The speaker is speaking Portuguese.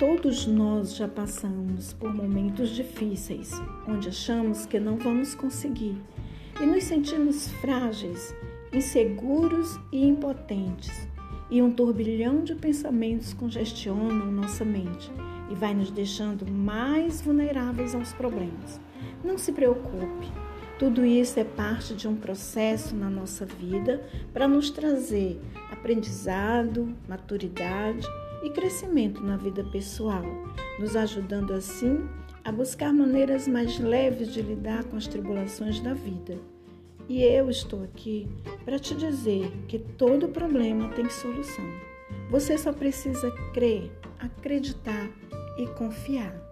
Todos nós já passamos por momentos difíceis, onde achamos que não vamos conseguir e nos sentimos frágeis, inseguros e impotentes. E um turbilhão de pensamentos congestionam nossa mente e vai nos deixando mais vulneráveis aos problemas. Não se preocupe, tudo isso é parte de um processo na nossa vida para nos trazer aprendizado, maturidade e crescimento na vida pessoal, nos ajudando assim a buscar maneiras mais leves de lidar com as tribulações da vida. E eu estou aqui para te dizer que todo problema tem solução. Você só precisa crer, acreditar e confiar.